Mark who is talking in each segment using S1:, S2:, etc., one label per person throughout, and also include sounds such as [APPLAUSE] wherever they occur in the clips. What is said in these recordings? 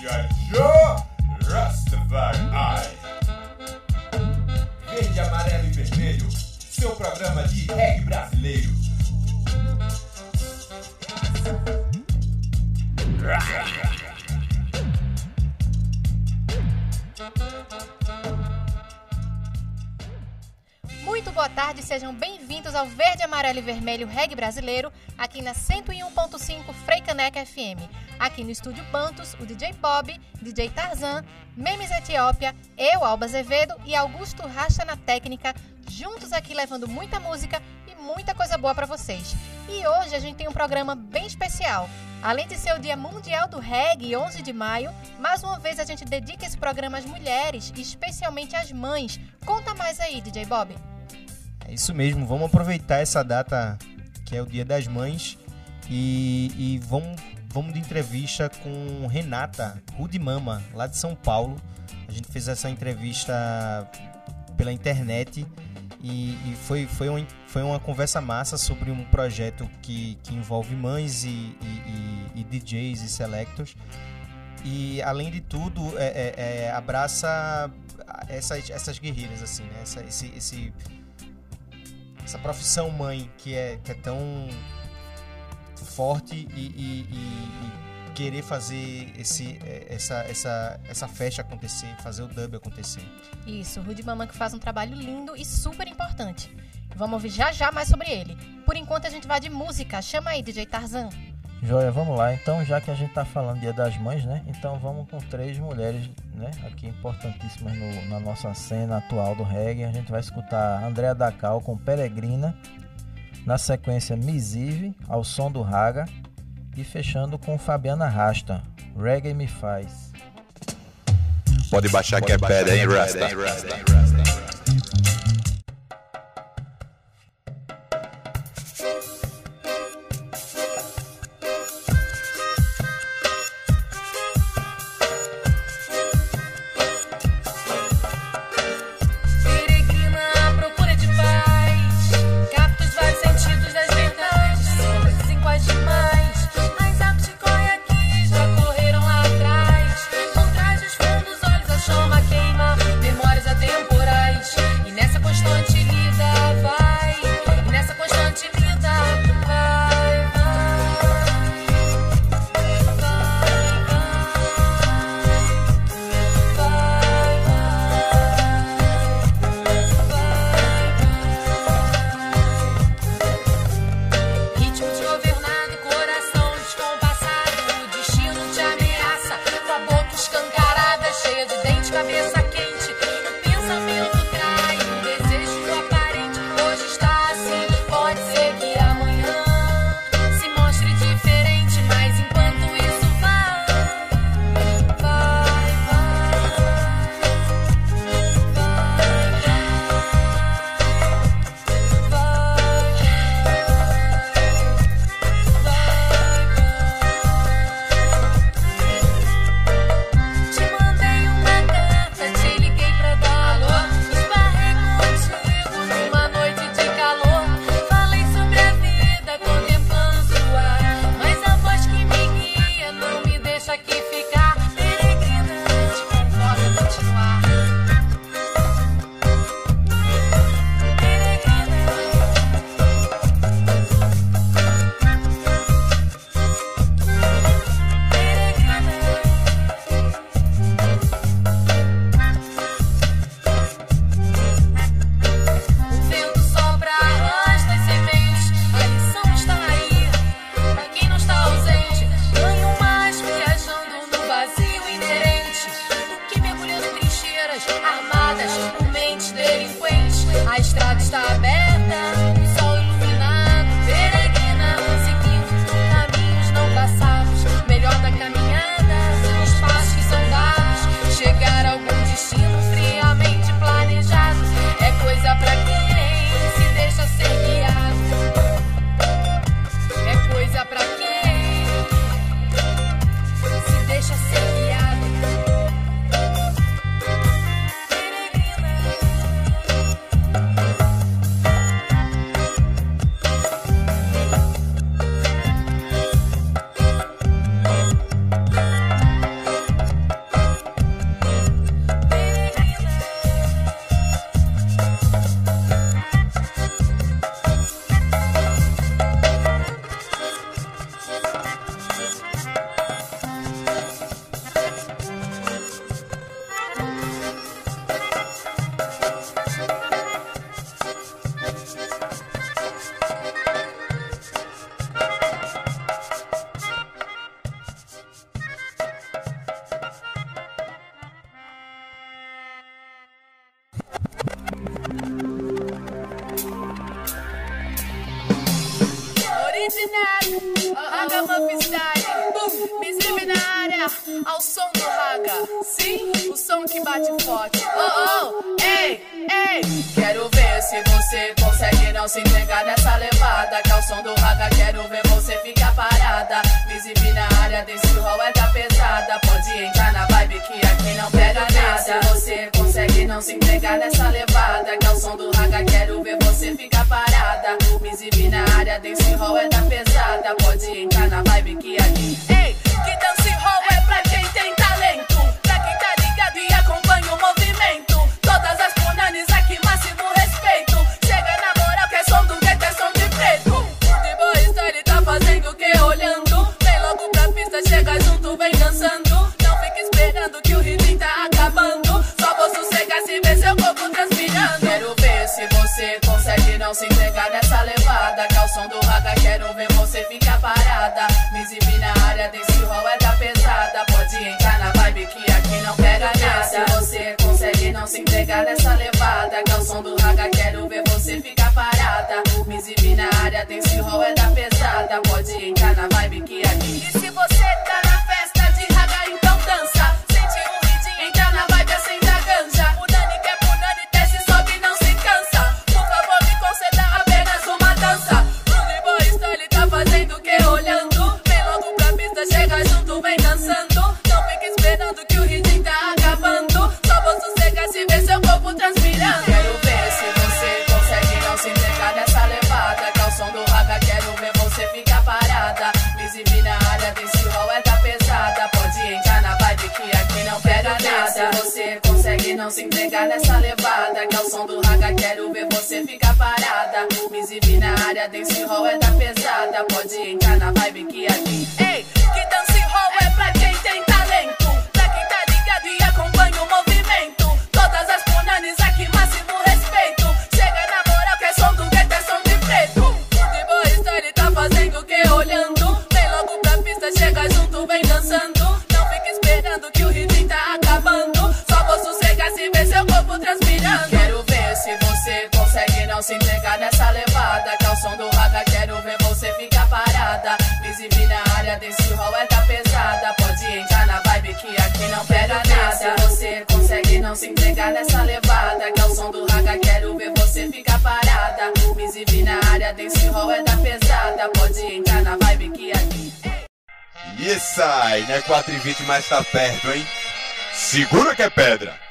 S1: G.I. Joe Rastafari. Verde, amarelo e vermelho, seu programa de reggae brasileiro.
S2: Muito boa tarde, sejam bem-vindos ao Verde, Amarelo e Vermelho Reggae Brasileiro, aqui na 101.5 Freicaneca FM. Aqui no estúdio Bantos, o DJ Bob, DJ Tarzan, Memes Etiópia, eu, Alba Azevedo e Augusto Racha na técnica, juntos aqui levando muita música e muita coisa boa para vocês. E hoje a gente tem um programa bem especial. Além de ser o Dia Mundial do Reggae, 11 de maio, mais uma vez a gente dedica esse programa às mulheres, especialmente às mães. Conta mais aí, DJ Bob.
S3: É isso mesmo, vamos aproveitar essa data que é o Dia das Mães e, e vamos, vamos de entrevista com Renata Rudimama, lá de São Paulo. A gente fez essa entrevista pela internet e, e foi, foi, uma, foi uma conversa massa sobre um projeto que, que envolve mães e, e, e DJs e selectors. E além de tudo, é, é, é, abraça essas, essas guerreiras, assim, né? Essa, esse, esse essa profissão mãe que é, que é tão forte e, e, e, e querer fazer esse, essa, essa, essa festa acontecer, fazer o dub acontecer.
S2: Isso, Rude Mama que faz um trabalho lindo e super importante. Vamos ouvir já já mais sobre ele. Por enquanto a gente vai de música. Chama aí, DJ Tarzan.
S4: Joia, vamos lá. Então, já que a gente está falando Dia das Mães, né? Então vamos com três mulheres, né? Aqui importantíssimas no, na nossa cena atual do reggae. A gente vai escutar Andréa Dacal com Peregrina. Na sequência, Misive, ao som do Raga. E fechando com Fabiana Rasta, Reggae Me Faz.
S5: Pode baixar Pode que é pedra, hein, Rasta?
S6: Visível na área, ao som do raga. Sim, o som que bate forte. Oh, oh, ei, ei. Quero ver se você consegue não se entregar nessa levada. Que ao som do raga, quero ver você ficar parada. Visível na área, desse rol é da pesada. Pode entrar na vibe que aqui não pega nada. Se você consegue não se entregar nessa levada. Que ao som do raga, quero ver você ficar parada. Me na área, desse rol é da pesada. Pode entrar na vibe que aqui. É não se entregar nessa levada. Calção do não se entregar nessa levada. Que é o som do raga, quero ver você ficar parada. Me exibir na área, dance hall é da pesada. Pode entrar na vibe que aqui. Ei! se entregar nessa levada. Calção é do raga, quero ver você ficar parada. Visível na área desse hall é da pesada. Pode entrar na vibe que aqui não pega nada. Se você consegue não se entregar nessa levada. Calção é do raga, quero ver você ficar parada. Visível na área desse hall é da pesada. Pode entrar na vibe que aqui.
S7: Né? E sai, né? 4 e 20, mas tá perto, hein? Segura que é pedra!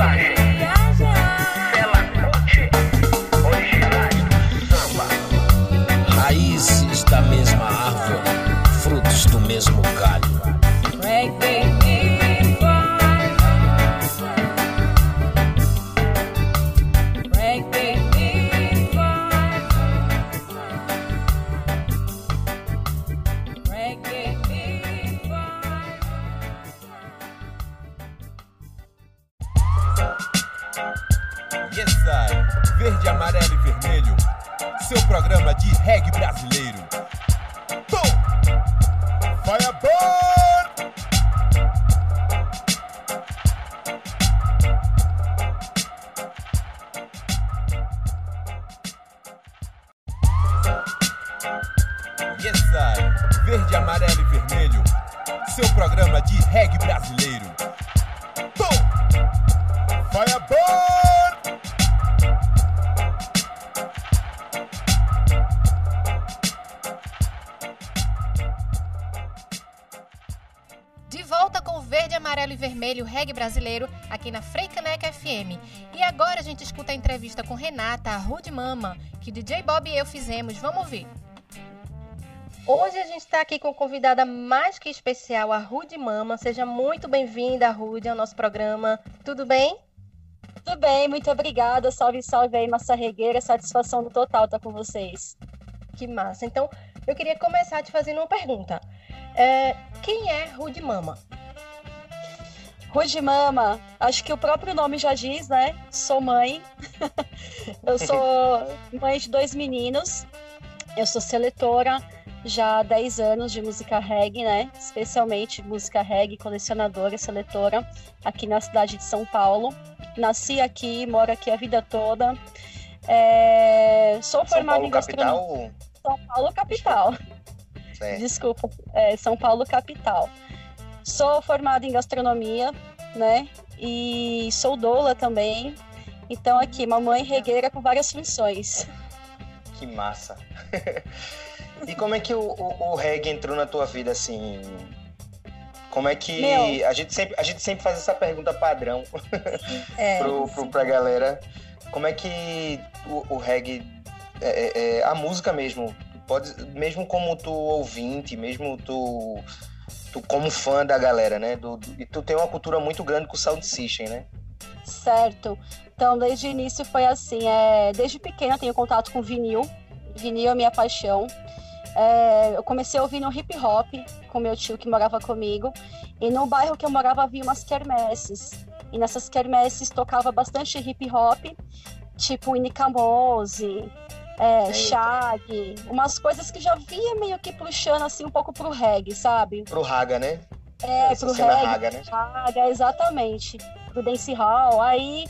S8: Bye. Vermelho reggae brasileiro
S9: aqui na Freicaneca FM. E agora a gente escuta a entrevista com Renata, a Rude Mama, que DJ Bob e eu fizemos. Vamos ver. Hoje a gente está aqui com convidada mais que especial, a Rude Mama. Seja muito bem-vinda, Rude, ao nosso programa. Tudo bem?
S10: Tudo bem, muito obrigada. Salve, salve aí, Massa Regueira. Satisfação do total estar com vocês.
S9: Que massa. Então, eu queria começar te fazendo uma pergunta. É, quem é Rude Mama?
S10: Rude Mama, acho que o próprio nome já diz, né? Sou mãe. [LAUGHS] eu sou mãe de dois meninos. Eu sou seletora já há 10 anos de música reggae, né? Especialmente música reggae, colecionadora, seletora, aqui na cidade de São Paulo. Nasci aqui, moro aqui a vida toda. É, Sou
S11: São
S10: formada
S11: Paulo
S10: em gastronomia.
S11: capital?
S10: São Paulo capital.
S11: É.
S10: Desculpa, é, São Paulo capital. Sou formada em gastronomia, né? E sou doula também. Então aqui, mamãe regueira com várias funções.
S11: Que massa. [LAUGHS] e como é que o, o, o reggae entrou na tua vida, assim? Como é que...
S10: Meu.
S11: A, gente sempre, a gente sempre faz essa pergunta padrão [LAUGHS]
S9: É, [LAUGHS]
S11: pro, pro, pra galera. Como é que o, o reggae... é- é- é, a música mesmo, pode, mesmo como tu ouvinte, mesmo tu, tu como fã da galera, né? Do, do- e tu tem uma cultura muito grande com o Sound System, né?
S10: Certo. Então, desde o início foi assim. É, desde pequena tenho contato com vinil. Vinil é minha paixão. É, eu comecei ouvindo hip hop com meu tio que morava comigo. E no bairro que eu morava havia umas quermesses. E nessas quermesses tocava bastante hip hop, tipo Inicamose, é,
S11: Eita.
S10: Shag, umas coisas que já via meio que puxando assim um pouco pro reggae, sabe?
S11: Pro Raga, né?
S10: É,
S11: Essa
S10: pro reggae.
S11: Raga, né?
S10: Raga, exatamente. Do dance hall. Aí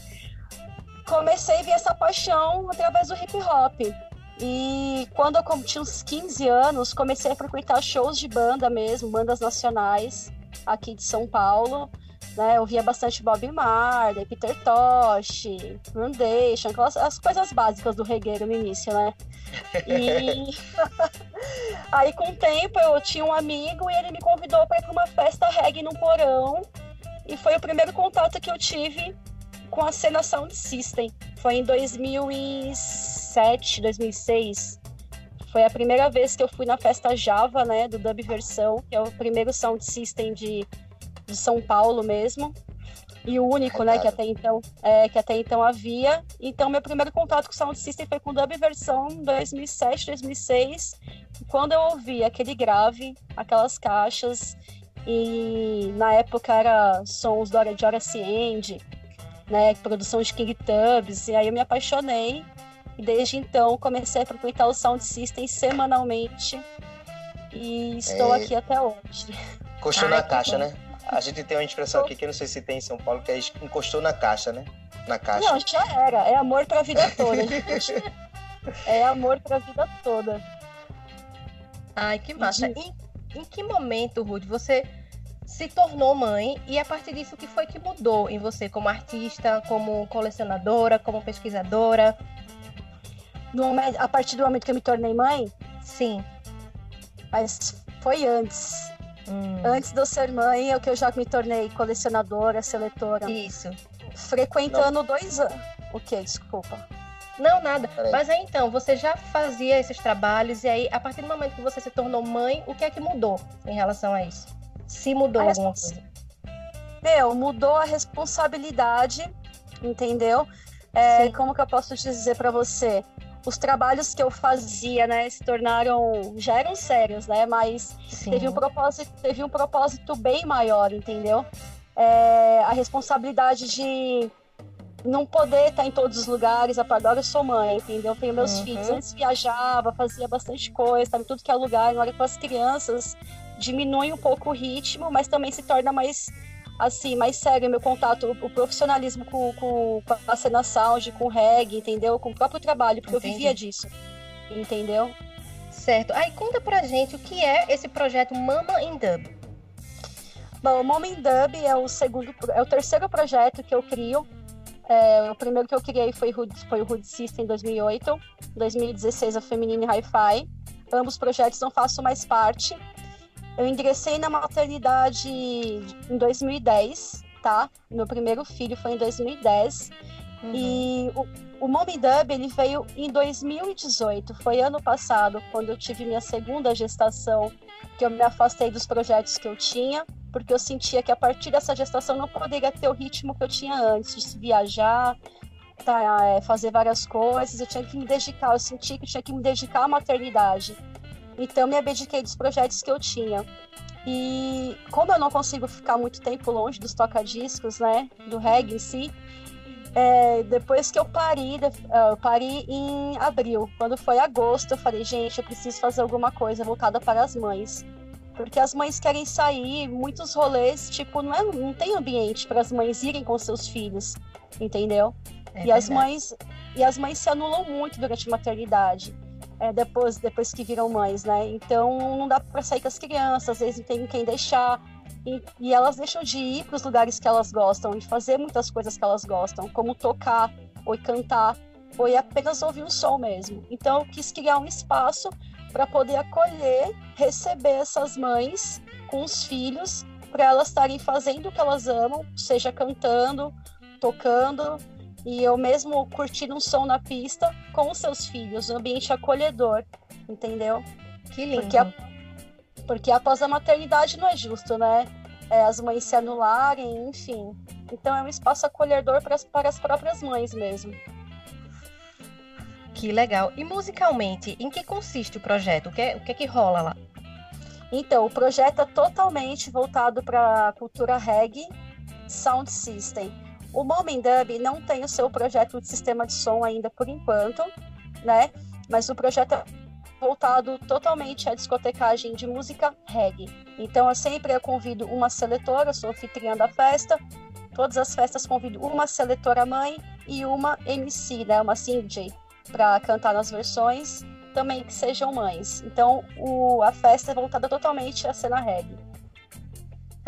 S10: comecei a ver essa paixão através do hip hop. E quando eu tinha uns 15 anos, comecei a frequentar shows de banda mesmo, bandas nacionais aqui de São Paulo. Né, eu via bastante Bob Marley, Peter Tosh, Foundation, aquelas as coisas básicas do regueiro no início, né? E [LAUGHS] aí com o tempo eu tinha um amigo e ele me convidou para ir para uma festa reggae no porão e foi o primeiro contato que eu tive com a cena Sound System. Foi em 2007, 2006. Foi a primeira vez que eu fui na festa Java, né, do Dub Versão, que é o primeiro Sound System de, de São Paulo mesmo. E o único, né, que até então, é, que até então havia. Então, meu primeiro contato com o Sound System foi com Dub Versão em 2007, 2006. Quando eu ouvi aquele grave, aquelas caixas, e na época era sons do Hora de Hora Ciende, né, produção de King Tubbs, e aí eu me apaixonei. E desde então comecei a frequentar o Sound System semanalmente. E estou
S11: É.
S10: aqui até hoje. Ai,
S11: na caixa, né? A gente tem uma expressão aqui que eu não sei se tem em São Paulo, que é encostou na caixa, né? Na caixa.
S10: Não, já era. É amor pra vida toda. [LAUGHS] É amor pra vida toda.
S9: Ai, que massa. Em, em que momento, Ruth, você se tornou mãe e a partir disso o que foi que mudou em você como artista, como colecionadora, como pesquisadora?
S10: No momento- a partir do momento que eu me tornei mãe,
S9: Sim.
S10: mas foi antes.
S9: Hum,
S10: Antes de eu ser mãe, é o que eu já me tornei colecionadora, seletora.
S9: Isso.
S10: Frequentando dois anos. O que? Desculpa.
S9: Não, nada.
S11: Peraí.
S9: Mas aí então, você já fazia esses trabalhos e aí, a partir do momento que você se tornou mãe, o que é que mudou em relação a isso? Se mudou
S10: A
S9: alguma
S10: respons-
S9: coisa.
S10: Meu, mudou a responsabilidade, entendeu? É, como que eu posso dizer pra você? Os trabalhos que eu fazia, né, se tornaram, já eram sérios, né, mas
S9: Sim.
S10: teve um propósito, teve um propósito bem maior, entendeu? É, a responsabilidade de não poder estar em todos os lugares, agora eu sou mãe, entendeu? Tenho meus
S9: Uhum.
S10: filhos, antes viajava, fazia bastante coisa, estava em tudo que é lugar, agora com as crianças diminui um pouco o ritmo, mas também se torna mais assim, mais sério o meu contato, o, profissionalismo com, com, com a cena sound, com o reggae, entendeu? Com o próprio trabalho, porque
S9: Entendi.
S10: eu vivia disso, entendeu?
S9: Certo. Aí conta pra gente o que é esse projeto Mama in Dub.
S10: Bom, o Moment Dub é o segundo, é o terceiro projeto que eu crio. É, o primeiro que eu criei foi, foi o Hood System em 2008, 2016 a Feminine Hi-Fi. Ambos projetos não faço mais parte. Eu ingressei na maternidade em 2010, tá? Meu primeiro filho foi em 2010.
S9: Uhum.
S10: E o, o Mommy Dub ele veio em 2018, foi ano passado, quando eu tive minha segunda gestação, que eu me afastei dos projetos que eu tinha, porque eu sentia que a partir dessa gestação não poderia ter o ritmo que eu tinha antes, de viajar, tá, é, fazer várias coisas, eu tinha que me dedicar, eu senti que eu tinha que me dedicar à maternidade. Então me abdiquei dos projetos que eu tinha. E como eu não consigo ficar muito tempo longe dos toca-discos, né, do reggae em si, é, depois que eu pari, de- ah, eu pari em abril. Quando foi agosto, eu falei, gente, eu preciso fazer alguma coisa voltada para as mães. Porque as mães querem sair, muitos rolês, tipo, não, é, não tem ambiente para as mães irem com seus filhos, entendeu?
S9: É
S10: e as
S9: verdade.
S10: mães e as mães se anulam muito durante a maternidade. É, depois, depois que viram mães, né? Então não dá para sair com as crianças, às vezes não tem quem deixar. E, e elas deixam de ir para os lugares que elas gostam e fazer muitas coisas que elas gostam, como tocar, ou cantar, ou ir apenas ouvir um som mesmo. Então eu quis criar um espaço para poder acolher, receber essas mães com os filhos, para elas estarem fazendo o que elas amam, seja cantando, tocando, e eu mesmo curtindo um som na pista com os seus filhos, um ambiente acolhedor, entendeu?
S9: Que lindo.
S10: Porque, a- porque após a maternidade não é justo, né? É, as mães se anularem, enfim. Então é um espaço acolhedor para as, para as próprias mães mesmo.
S9: Que legal. E musicalmente, em que consiste o projeto? O que, é- o que é que rola lá?
S10: Então, o projeto é totalmente voltado para a cultura reggae sound system. O Moment Dub não tem o seu projeto de sistema de som ainda por enquanto, né? Mas o projeto é voltado totalmente à discotecagem de música reggae. Então, eu sempre convido uma seletora, eu sou anfitriã da festa. Todas as festas convido uma seletora mãe e uma MC, né? Uma CJ, para cantar nas versões também que sejam mães. Então, o, a festa é voltada totalmente à cena reggae.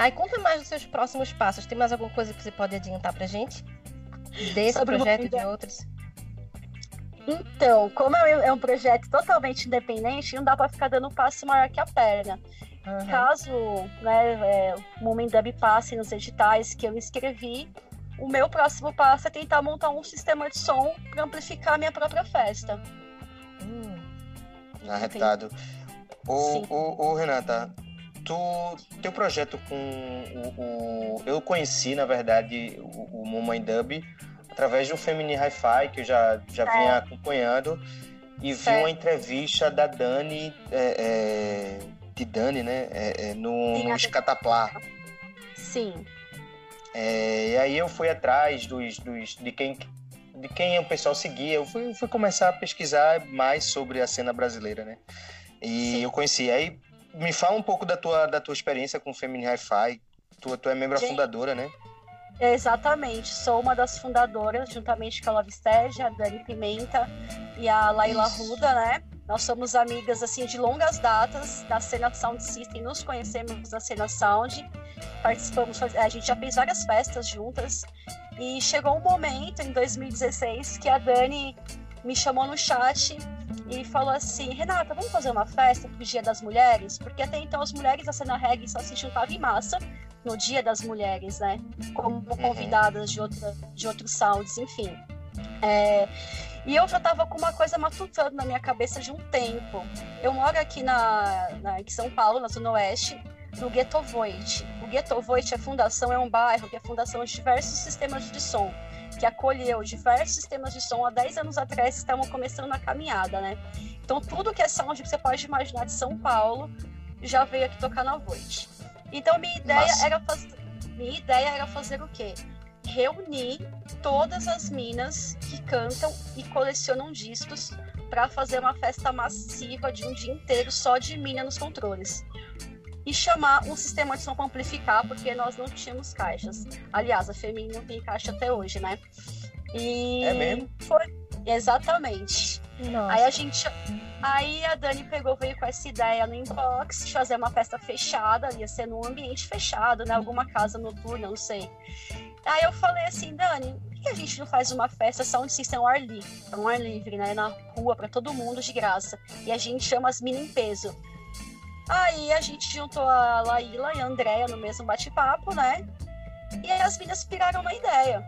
S9: Aí conta mais dos seus próximos passos. Tem mais alguma coisa que você pode adiantar pra gente? Desse
S10: Sobre
S9: projeto e de outros?
S10: Então, como é é um projeto totalmente independente, não dá para ficar dando um passo maior que a perna.
S9: Aham.
S10: Caso né, é, o Moment Dub passe nos editais que eu escrevi, o meu próximo passo é tentar montar um sistema de som para amplificar a minha própria festa.
S9: Hum,
S11: Arretado. O, o, o Renata, tu, teu projeto com o, o- Eu conheci, na verdade, o, o Dub através do Feminine Hi-Fi, que eu já, já
S10: É.
S11: vinha acompanhando, e vi uma entrevista da Dani, é, é, de Dani, né? É, é, no,
S10: Sim,
S11: no Escataplá.
S10: Sim,
S11: e aí eu fui atrás dos, dos, de, quem, de quem o pessoal seguia. Eu fui, fui começar a pesquisar mais sobre a cena brasileira, né? E
S10: Sim.
S11: eu conheci. Aí me fala um pouco da tua, da tua experiência com o Feminine Hi-Fi. Tu, tu é membro
S10: Gente.
S11: fundadora, né?
S10: exatamente. Sou uma das fundadoras, juntamente com a Lavistege, a Dani Pimenta e a Laila
S11: Isso.
S10: Ruda, né? Nós somos amigas assim de longas datas da cena Sound System, nos conhecemos na cena Sound, participamos, a gente já fez várias festas juntas e chegou um momento em 2016 que a Dani me chamou no chat e falou assim: Renata, vamos fazer uma festa pro Dia das Mulheres? Porque até então as mulheres da cena reggae só se juntavam em massa no Dia das Mulheres, né? Como convidadas de, outra, de outros sounds, enfim. É, e eu já tava com uma coisa matutando na minha cabeça de um tempo. Eu moro aqui na, na, em São Paulo, na Zona Oeste. no Ghetto Voit. O Ghetto Voit, a fundação, é um bairro que é a fundação de diversos sistemas de som, que acolheu diversos sistemas de som há 10 anos atrás estavam começando na caminhada, né? Então, tudo que é sound que você pode imaginar de São Paulo já veio aqui tocar na Voit. Então, minha ideia era fazer. Minha ideia era fazer o quê? Reunir todas as minas que cantam e colecionam discos para fazer uma festa massiva de um dia inteiro só de mina nos controles. E chamar um sistema de som para amplificar, porque nós não tínhamos caixas. Aliás, a Feminine não tem caixa até hoje, né? E
S11: É mesmo?
S10: Foi exatamente.
S9: Nossa.
S10: Aí a gente. Aí a Dani pegou, veio com essa ideia no inbox de fazer uma festa fechada, ia ser num ambiente fechado, né? Alguma casa noturna, não sei. Aí eu falei assim, Dani, por que a gente não faz uma festa só onde system ao ar livre? Um ar livre, né? Na rua, pra todo mundo, de graça. E a gente chama as minas em peso. Aí a gente juntou a Laíla e a Andrea no mesmo bate-papo, né? E aí as minas piraram na ideia.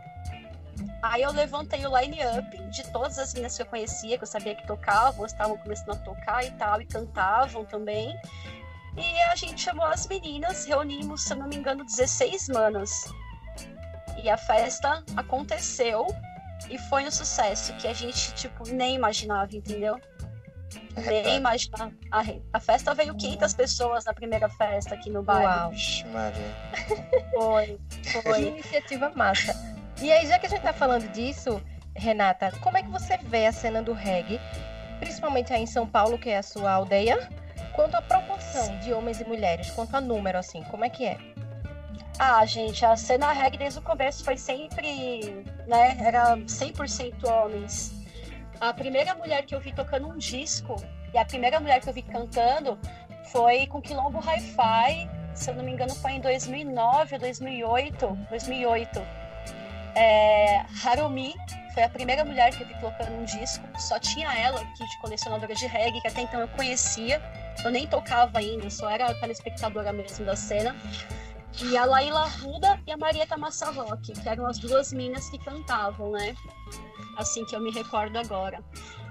S10: Aí eu levantei o line-up de todas as meninas que eu conhecia, que eu sabia que tocavam, estavam começando a tocar e tal, e cantavam também. E a gente chamou as meninas, reunimos, se eu não me engano, 16 manas. E a festa aconteceu e foi um sucesso que a gente, tipo, nem imaginava, entendeu? Nem imaginava. A, re- a festa veio 500 pessoas na primeira festa aqui no bairro.
S9: Uau.
S11: Vixe, Maria. [LAUGHS]
S10: Foi,
S9: Que
S10: foi.
S9: iniciativa massa. E aí, já que a gente tá falando disso, Renata, como é que você vê a cena do reggae, principalmente aí em São Paulo, que é a sua aldeia, quanto à proporção de homens e mulheres, quanto a número, assim, como é que é?
S10: Ah, gente, a cena reggae desde o começo foi sempre, né, era 100% homens. A primeira mulher que eu vi tocando um disco e a primeira mulher que eu vi cantando foi com Quilombo Hi-Fi, se eu não me engano foi em 2009 ou 2008, 2008. É, Harumi foi a primeira mulher que eu vi tocando um disco, só tinha ela aqui de colecionadora de reggae, que até então eu conhecia, eu nem tocava ainda, só era telespectadora mesmo da cena. E a Laila Ruda e a Marieta Massa Rock, que eram as duas minas que cantavam, né? Assim que eu me recordo agora.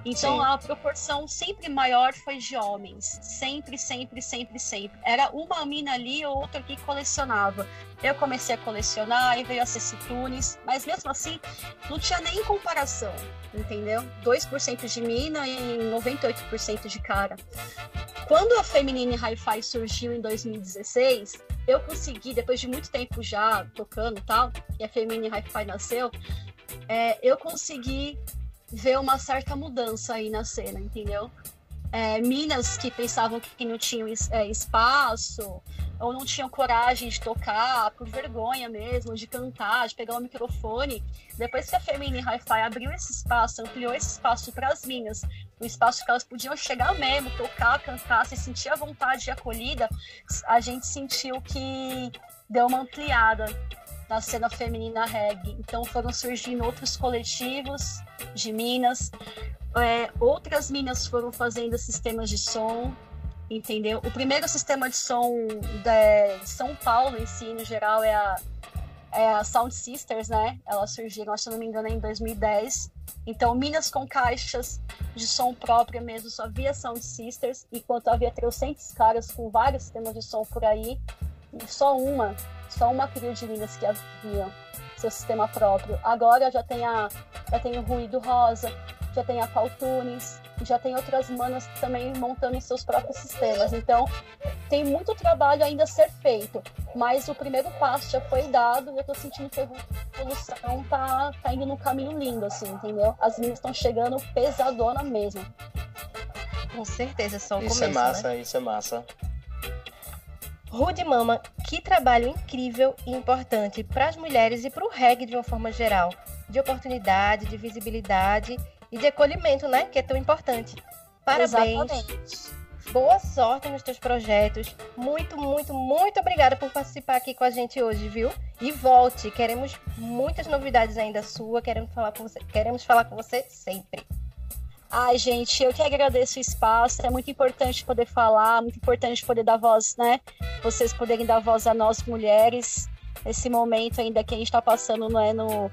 S10: Então
S11: Sim.
S10: a proporção sempre maior foi de homens. Sempre, sempre, sempre, sempre. Era uma mina ali outra que colecionava. Eu comecei a colecionar e veio a Ceci Tunes, mas mesmo assim não tinha nem comparação, entendeu? 2% de mina e 98% de cara. Quando a Feminine Hi-Fi surgiu em 2016, eu consegui, depois de muito tempo já tocando e tal, e a Feminine Hi-Fi nasceu, é, eu consegui ver uma certa mudança aí na cena, entendeu? É, minas que pensavam que não tinham é, espaço, ou não tinham coragem de tocar, por vergonha mesmo, de cantar, de pegar o microfone. Depois que a Feminine Hi-Fi abriu esse espaço, ampliou esse espaço para as minas, um espaço que elas podiam chegar mesmo, tocar, cantar, se sentir à vontade e acolhida, a gente sentiu que deu uma ampliada na cena feminina reggae. Então foram surgindo outros coletivos de minas, é, outras minas foram fazendo sistemas de som, entendeu? O primeiro sistema de som de São Paulo em si, no geral, é a, é a Sound Sisters, né? Elas surgiram, se não me engano, em 2010. Então, minas com caixas de som própria mesmo, só havia Sound Sisters, enquanto havia 300 caras com vários sistemas de som por aí, só uma, só uma cria de minas que havia seu sistema próprio. Agora já tem a já tem o Ruído Rosa, já tem a Caltunes, já tem outras manas também montando seus próprios sistemas. Então, tem muito trabalho ainda a ser feito, mas o primeiro passo já foi dado e eu tô sentindo que a evolução tá, tá indo num caminho lindo, assim, entendeu? As meninas estão chegando pesadona mesmo.
S9: Com certeza, só o
S11: Isso
S9: começo,
S11: é massa,
S9: né?
S11: isso é massa.
S9: Rude Mama, que trabalho incrível e importante para as mulheres e para o reggae de uma forma geral. De oportunidade, de visibilidade e de acolhimento, né? Que é tão importante. Parabéns.
S10: Exatamente.
S9: Boa sorte nos teus projetos. Muito, muito, muito obrigada por participar aqui com a gente hoje, viu? E volte. Queremos muitas novidades ainda sua. Queremos falar com você, queremos falar com você sempre.
S10: Ai, gente, eu que agradeço o espaço. É muito importante poder falar, muito importante poder dar voz, né? Vocês poderem dar voz a nós mulheres. Esse momento ainda que a gente está passando não é no,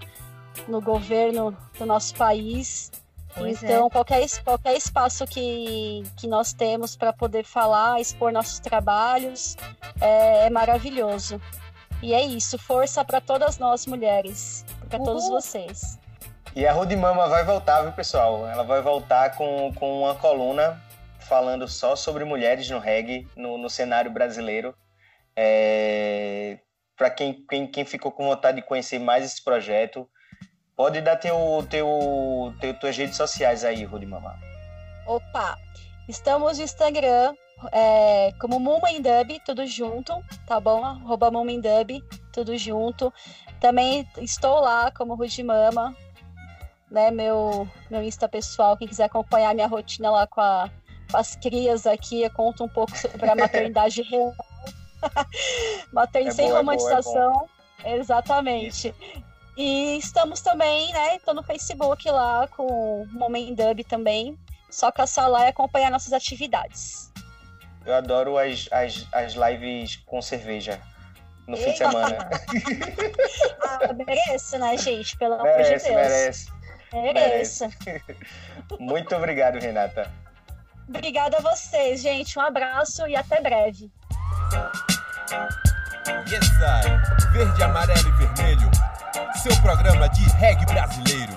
S10: no governo do nosso país.
S9: Pois
S10: então,
S9: é.
S10: qualquer, qualquer espaço que, que nós temos para poder falar, expor nossos trabalhos, é, é maravilhoso. E é isso, força para todas nós mulheres, para todos vocês.
S11: E a Rude Mama vai voltar, viu, pessoal? Ela vai voltar com, com uma coluna falando só sobre mulheres no reggae, no, no cenário brasileiro. É... Para quem, quem, quem ficou com vontade de conhecer mais esse projeto, pode dar teu, teu, teu, tuas redes sociais aí, Rude Mama.
S10: Opa! Estamos no Instagram é, como Mumendub, tudo junto, tá bom? Arroba Mumendub, tudo junto. Também estou lá como Rude Mama, né? Meu, meu Insta pessoal, quem quiser acompanhar minha rotina lá com, a- com as crias aqui, eu conto um pouco sobre a [LAUGHS] maternidade real. [LAUGHS] Maternidade
S11: É
S10: sem
S11: bom, é bom, é
S10: romantização. Exatamente. E estamos também, né? Tô no Facebook lá com o Momendub também. Só caçar lá e acompanhar nossas atividades.
S11: Eu adoro as, as, as lives com cerveja no fim de semana. [LAUGHS]
S10: Ah, mereço, né, gente? Pelo amor de
S11: merece,
S10: Deus.
S11: merece.
S10: Mereço. [LAUGHS]
S11: Muito obrigado, Renata.
S10: Obrigada a vocês, gente. Um abraço e até breve.
S8: Yes, I. Verde, amarelo e vermelho. Seu programa de reggae brasileiro.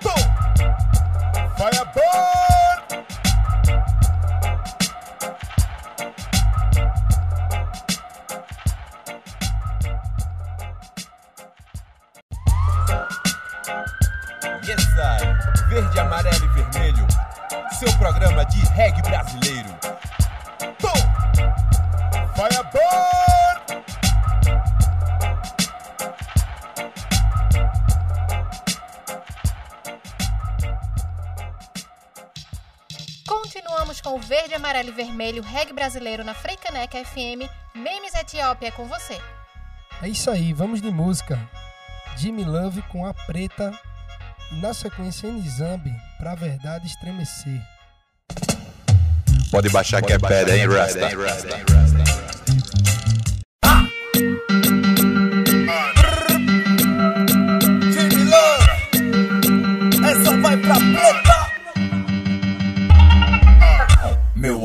S8: Tom! Firebird! Yes, Verde, amarelo e vermelho. Seu programa de reggae brasileiro. Tom! Firebird!
S9: Continuamos com o verde, amarelo e vermelho reggae brasileiro na Freicaneca FM. Memes Etiópia é com você.
S12: É isso aí, vamos de música. Jimmy Love com a preta na sequência Nizambi pra verdade estremecer.
S7: Pode baixar que é pedra, hein, Rasta?
S8: Jimmy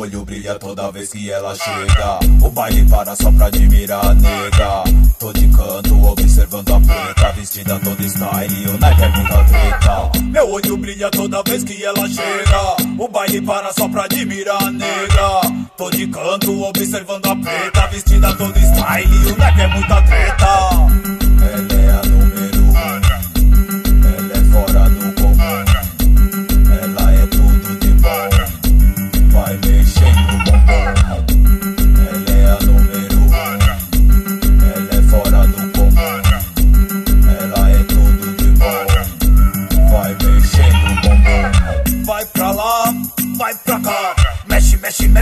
S8: olho brilha toda vez que ela chega. O baile para só pra admirar a nega. Tô de canto observando a preta, vestida toda style. E o naipe é muita treta. Meu olho brilha toda vez que ela chega. O baile para só pra admirar a nega. Tô de canto observando a preta, vestida toda style. E o naipe é muita treta.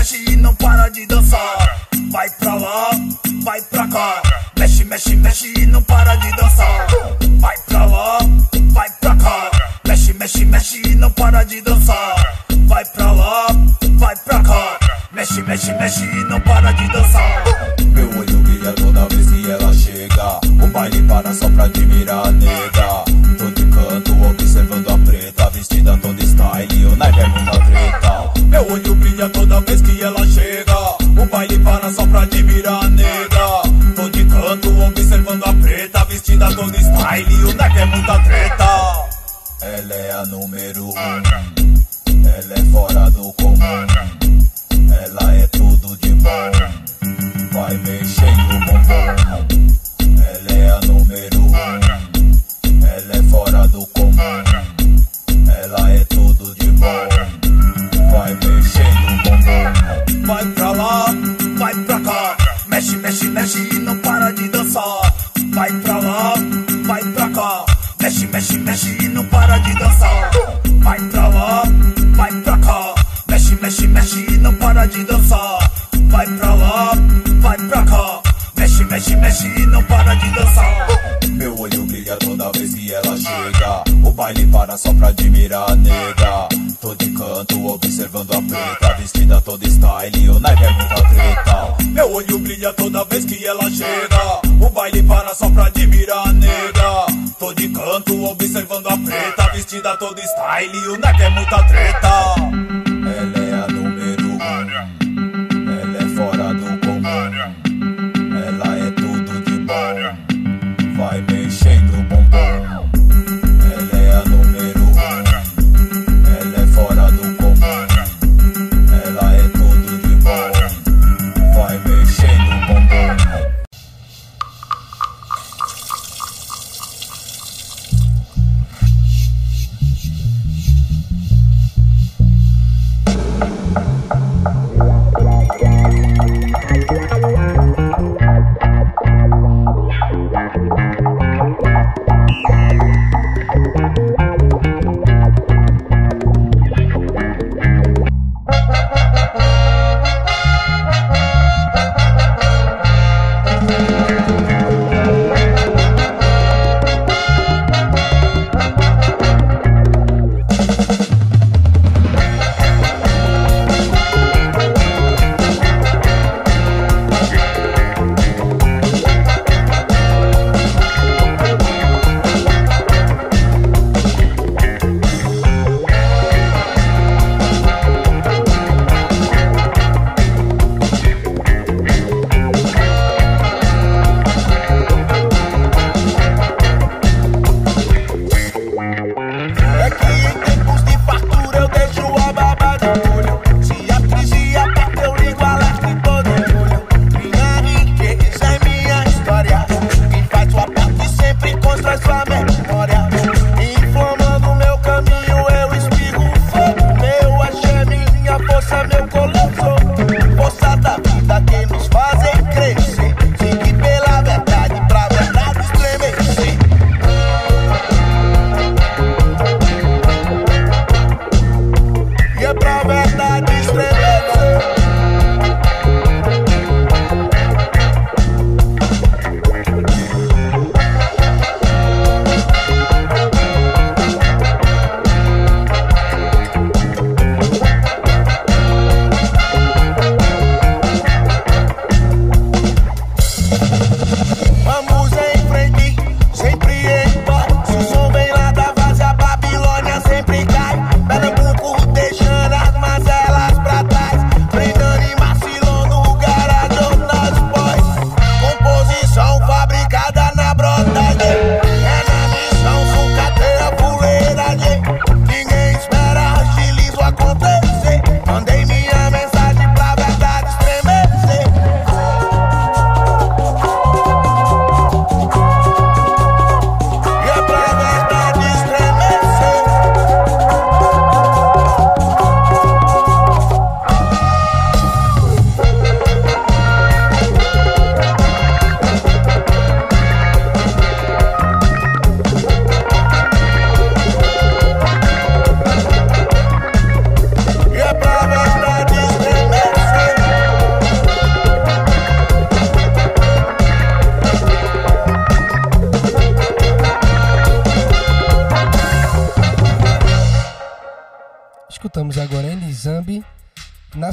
S8: Mexe, e não para de dançar. Vai pra lá, vai pra cá. Mexe, mexe, mexe e não para de dançar. Vai pra lá, vai pra cá. Mexe, mexe, mexe e não para de dançar. Vai pra lá, vai pra cá. Mexe, mexe, mexe e não para de dançar. Toda vez que ela chega. O baile para só pra admirar a nega. Tô de canto observando a preta, vestida toda style. O naipe é muita treta. Ela é a número um. Ela é fora do comum. Ela é tudo de bom. Vai mexendo o bombom.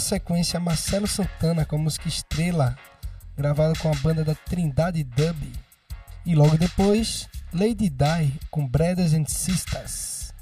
S13: sequência Marcelo Santana com a música Estrela, gravada com a banda da Trindade Dub. E logo depois, Lady Die com Brothers and Sisters.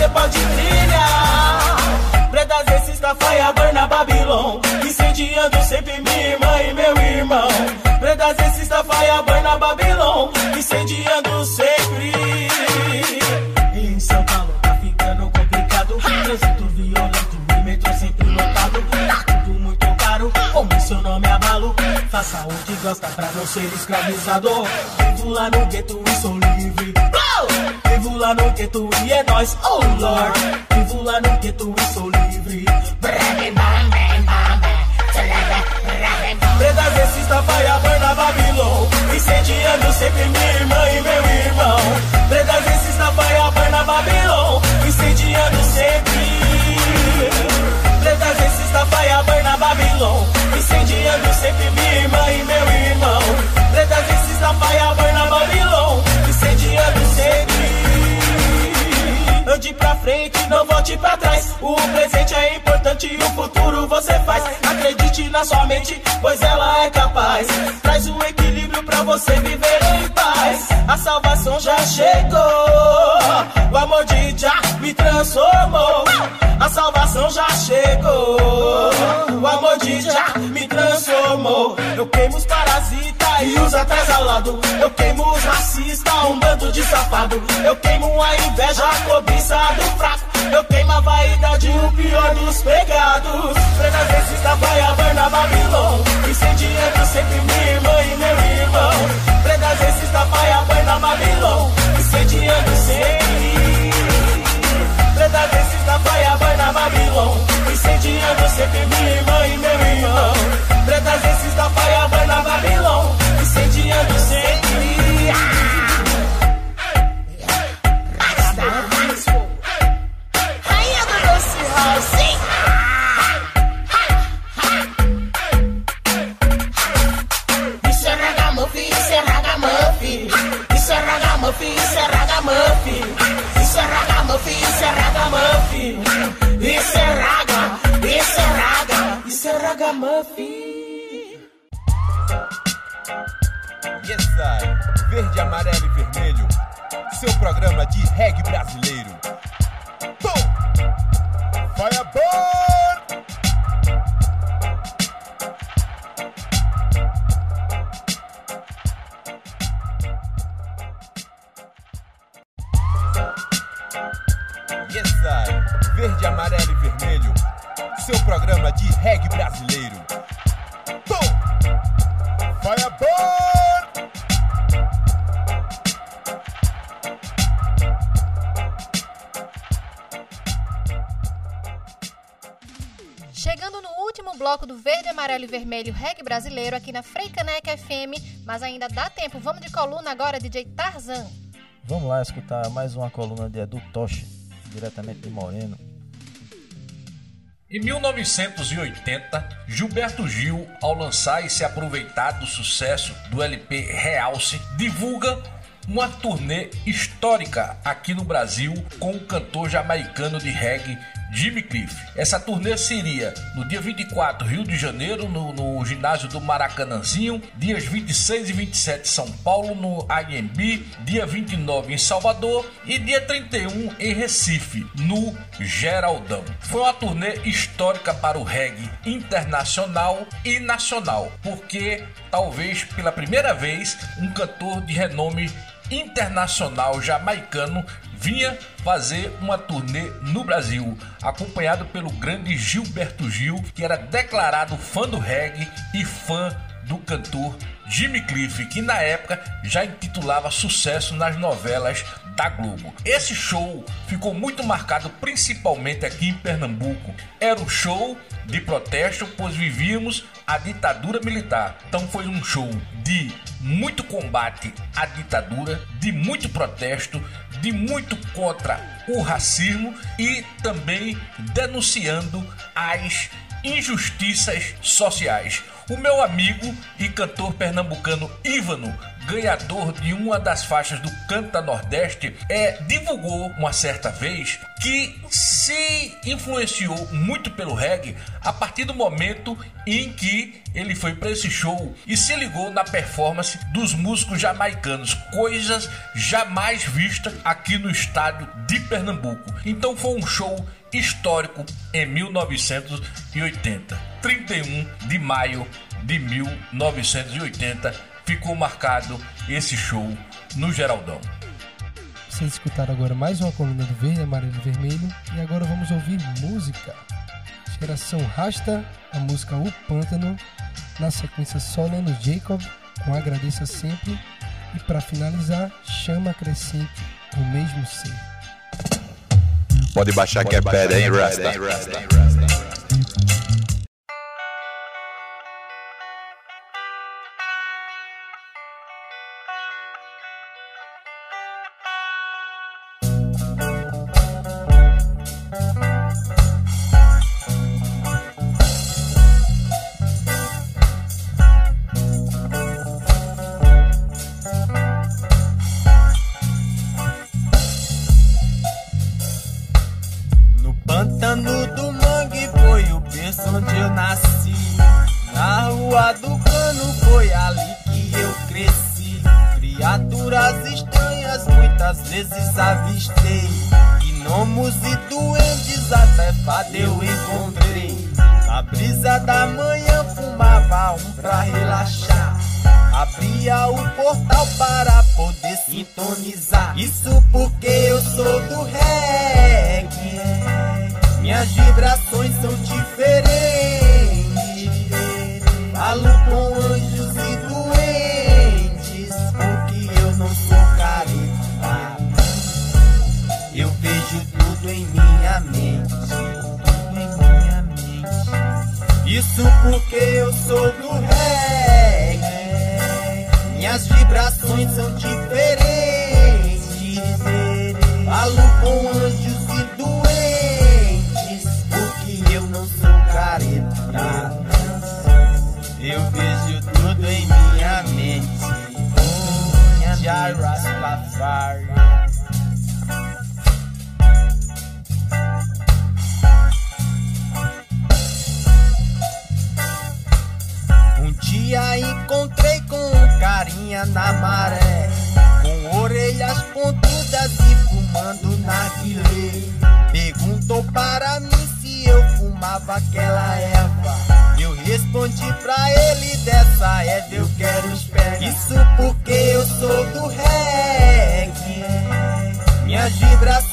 S14: Você pode trilhar. Racista, fire burn na Babilon. Incendiando sempre minha irmã e meu irmão. Racista, fire burn na Babilon. Incendiando sempre. Em São Paulo tá ficando complicado. Trânsito violento, o metrô sempre lotado. Tá tudo muito caro, como seu nome abalo. Faça o que gosta pra não ser escravizado. Vivo lá no gueto e sou. Vivo lá no gueto e é nóis, oh Lord. Vivo lá no gueto e sou livre. Preda racista, fire burn na Babilon. Incendiando sempre minha irmã e meu irmão. Preda racista, fire burn na Babilon. Incendiando sempre. Preda racista, fire burn na Babilon. Incendiando sempre minha irmã e meu Pra frente, não volte pra trás. O presente é importante e o futuro você faz. Acredite na sua mente, pois ela é capaz. Traz o equilíbrio pra você viver em paz. A salvação já chegou. O amor de Já me transformou. A salvação já chegou. O amor de Já Eu queimo os parasitas e os atrasalados. Eu queimo os racistas, um bando de safado. Eu queimo a inveja, a cobiça do fraco. Eu queimo a vaidade, o pior dos pegados. Prenda racista, vai a na Babilon. Incendiando sempre minha irmã e meu irmão. Prenda racista, vai a na Babilon. Incendiando sempre. Prenda racista, vai a na Babilon. Incendiando sempre minha irmã e meu irmão.
S7: tantas veces Amarelo e Vermelho Reggae Brasileiro
S9: aqui na Freicaneca FM, mas ainda dá tempo. Vamos de coluna agora, DJ Tarzan.
S4: Vamos lá escutar mais uma coluna de Edu Toche, diretamente de Moreno.
S15: Em 1980, Gilberto Gil, ao lançar e se aproveitar do sucesso do LP Realce, divulga uma turnê histórica aqui no Brasil com o cantor jamaicano de reggae Jimmy Cliff. Essa turnê seria no dia 24, Rio de Janeiro, no, no ginásio do Maracanãzinho, dias 26 e 27 São Paulo, no IMB, dia 29 em Salvador e dia 31 em Recife, no Geraldão. Foi uma turnê histórica para o reggae internacional e nacional, porque talvez pela primeira vez um cantor de renome internacional jamaicano vinha fazer uma turnê no Brasil, acompanhado pelo grande Gilberto Gil, que era declarado fã do reggae e fã do cantor Jimmy Cliff, que na época já intitulava sucesso nas novelas da Globo. Esse show ficou muito marcado principalmente aqui em Pernambuco. Era um show de protesto, pois vivíamos a ditadura militar. Então foi um show de muito combate à ditadura, de muito protesto, de muito contra o racismo e também denunciando as injustiças sociais. O meu amigo e cantor pernambucano Ívano, ganhador de uma das faixas do Canta Nordeste, é, divulgou uma certa vez que se influenciou muito pelo reggae a partir do momento em que ele foi para esse show e se ligou na performance dos músicos jamaicanos, coisas jamais vistas aqui no estádio de Pernambuco. Então foi um show histórico em 1980. 31 de maio de 1980 ficou marcado esse show no Geraldão.
S12: Vocês escutaram agora mais uma coluna do Verde, Amarelo e Vermelho e agora vamos ouvir música. Geração Rasta, a música O Pântano, na sequência Solano Jacob, com Agradeça Sempre e para finalizar, Chama Crescente, o mesmo ser.
S16: Pode baixar que é pedra, hein, Rasta?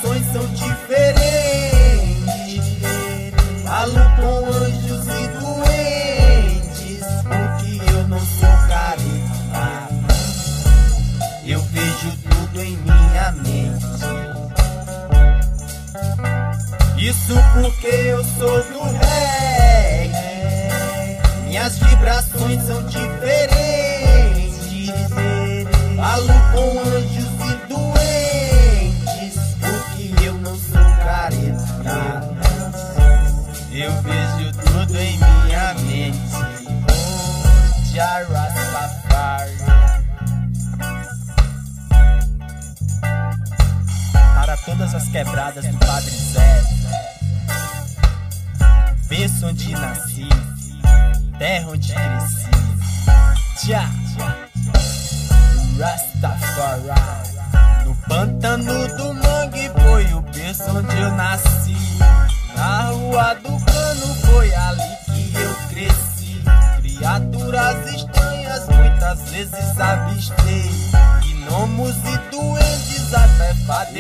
S17: Vibrações são diferentes. Falo com anjos e doentes. Porque eu não sou careta. Eu vejo tudo em minha mente. Isso porque eu sou do reggae. Minhas vibrações são diferentes. Quebradas do Padre Zé. Berço onde nasci, terra onde cresci. Tchá, Rastafari. No pântano do mangue foi o berço onde eu nasci. Na rua do cano foi ali que eu cresci. Criaturas estranhas muitas vezes avistei. Gnomos e duendes até fada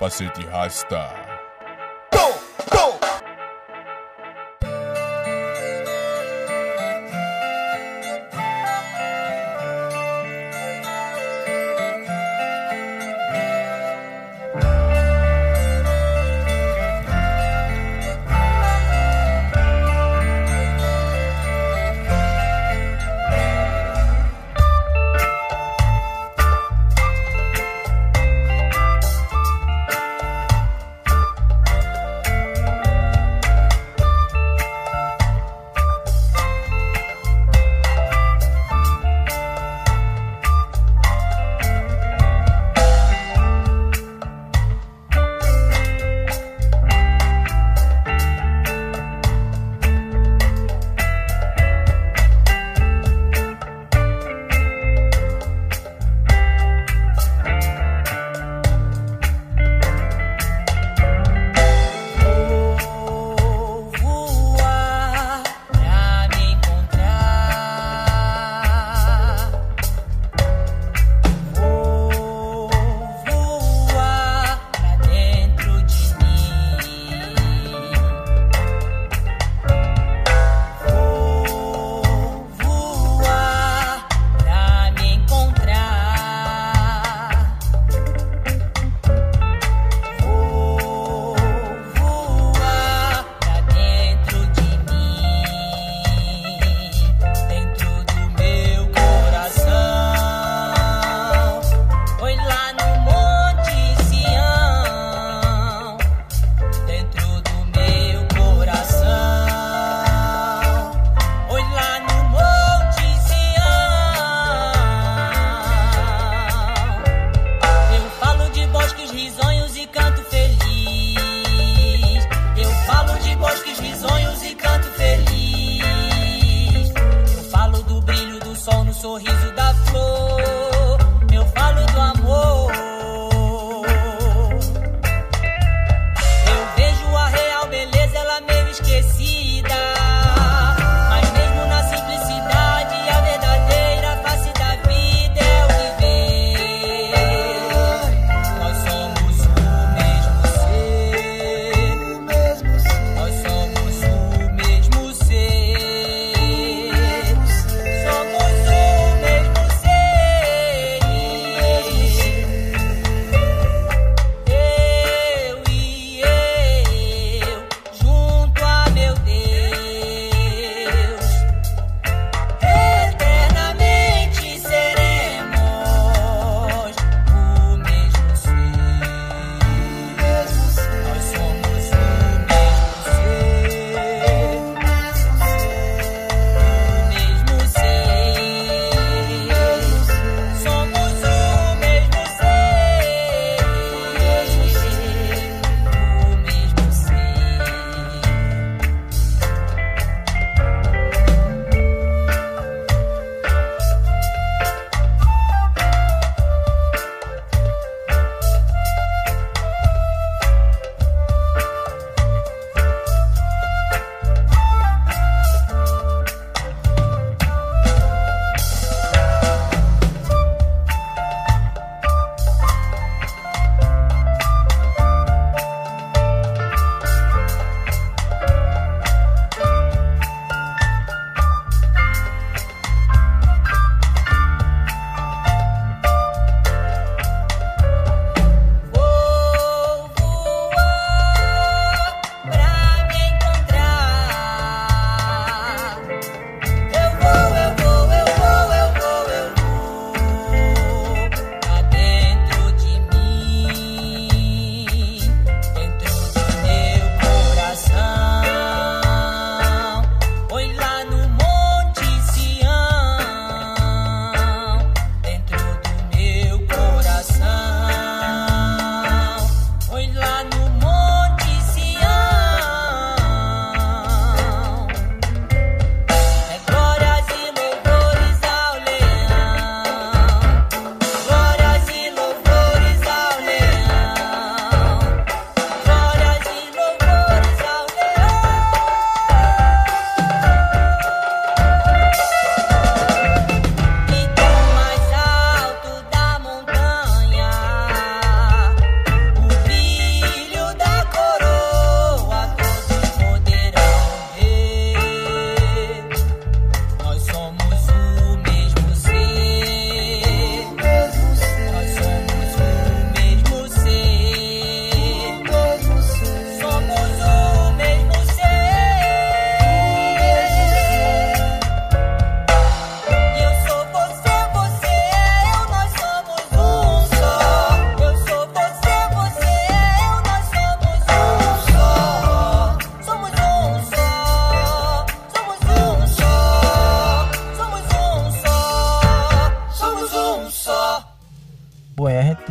S8: capacete rasta.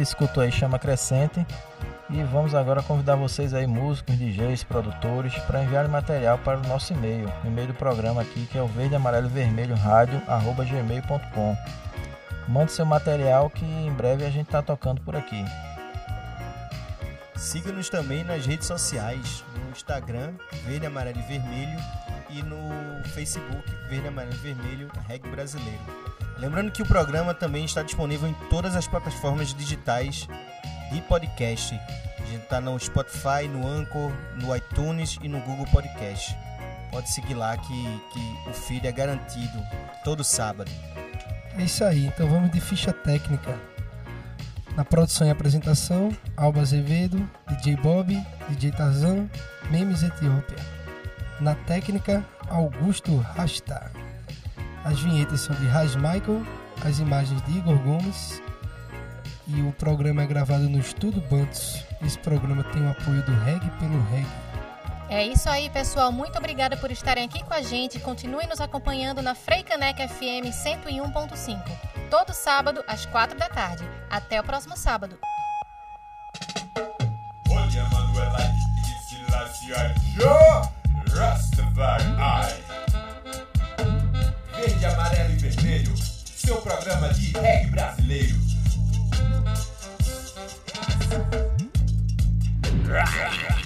S4: Escutou aí Chama Crescente. E vamos agora convidar vocês aí, músicos, DJs, produtores, para enviar material para o nosso e-mail, o e-mail do programa aqui, que é o verde, amarelo, vermelho, rádio, arroba gmail.com. Mande seu material que em breve a gente está tocando por aqui.
S11: Siga-nos também nas redes sociais, no Instagram, Verde, Amarelo e Vermelho, e no Facebook, Verde, Amarelo e Vermelho, Reg Brasileiro. Lembrando que o programa também está disponível em todas as plataformas digitais de podcast. A gente está no Spotify, no Anchor, no iTunes e no Google Podcast. Pode seguir lá que, que o feed é garantido todo sábado.
S12: É isso aí, então vamos de ficha técnica. Na produção e apresentação, Alba Azevedo, DJ Bob, DJ Tarzan, Memes Etiópia. Na técnica, Augusto Rasta. As vinhetas são de Raj Michael, as imagens de Igor Gomes e o programa é gravado no Estúdio Bantos. Esse programa tem o apoio do Reg pelo Reg.
S2: É isso aí, pessoal. Muito obrigada por estarem aqui com a gente. Continue nos acompanhando na Freicaneca FM 101.5. Todo sábado, às 4 da tarde. Até o próximo sábado.
S18: Verde, amarelo e vermelho, seu programa de reggae brasileiro. Right. [LAUGHS]